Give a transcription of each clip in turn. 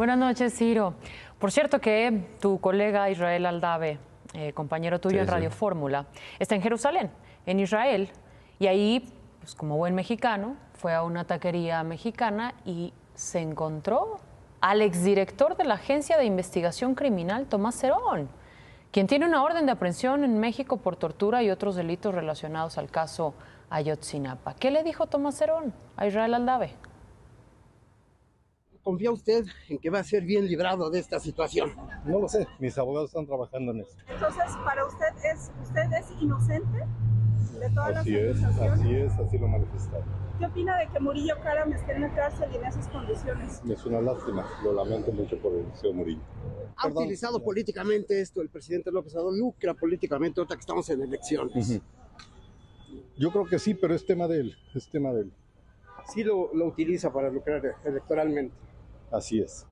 Buenas noches, Ciro. Por cierto que tu colega Israel Aldave, eh, compañero tuyo en Radio Fórmula, está en Jerusalén, en Israel, y ahí, pues como buen mexicano, fue a una taquería mexicana y se encontró al exdirector de la Agencia de Investigación Criminal, Tomás Cerón, quien tiene una orden de aprehensión en México por tortura y otros delitos relacionados al caso Ayotzinapa. ¿Qué le dijo Tomás Cerón a Israel Aldave? ¿Confía usted en que va a ser bien librado de esta situación? No lo sé, mis abogados están trabajando en eso. Entonces, ¿para usted es, usted es inocente de todas Así las es, acusaciones? así es, así lo manifestaron. ¿Qué opina de que Murillo Karam esté en la cárcel y en esas condiciones? Es una lástima, lo lamento mucho por el señor Murillo. Ha Perdón. utilizado políticamente esto el presidente López Obrador, lucra políticamente ahorita que estamos en elecciones. Yo creo que sí, pero es tema de él, es tema de él. Sí lo, lo utiliza para lucrar electoralmente. Así es.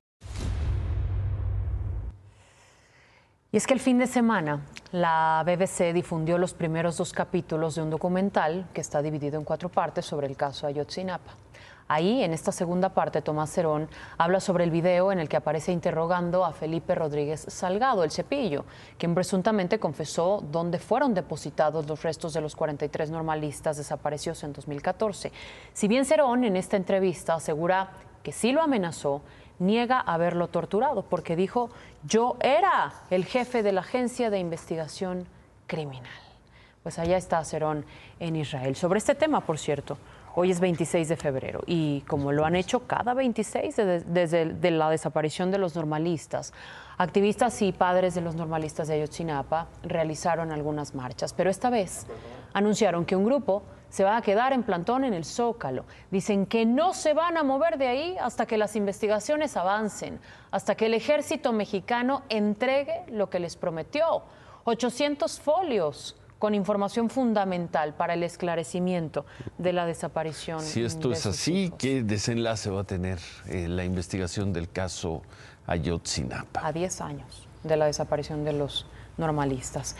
Y es que el fin de semana la BBC difundió los primeros dos capítulos de un documental que está dividido en cuatro partes sobre el caso Ayotzinapa. Ahí, en esta segunda parte, Tomás Cerón habla sobre el video en el que aparece interrogando a Felipe Rodríguez Salgado, el cepillo, quien presuntamente confesó dónde fueron depositados los restos de los 43 normalistas desaparecidos en 2014. Si bien Cerón en esta entrevista asegura que sí lo amenazó, niega haberlo torturado porque dijo, yo era el jefe de la Agencia de Investigación Criminal. Pues allá está Cerón en Israel. Sobre este tema, por cierto, hoy es 26 de febrero y como lo han hecho cada 26 de- desde de la desaparición de los normalistas, activistas y padres de los normalistas de Ayotzinapa realizaron algunas marchas, pero esta vez anunciaron que un grupo se va a quedar en plantón en el Zócalo. Dicen que no se van a mover de ahí hasta que las investigaciones avancen, hasta que el ejército mexicano entregue lo que les prometió, 800 folios con información fundamental para el esclarecimiento de la desaparición. Si esto de es así, hijos. ¿qué desenlace va a tener eh, la investigación del caso Ayotzinapa? A 10 años de la desaparición de los normalistas.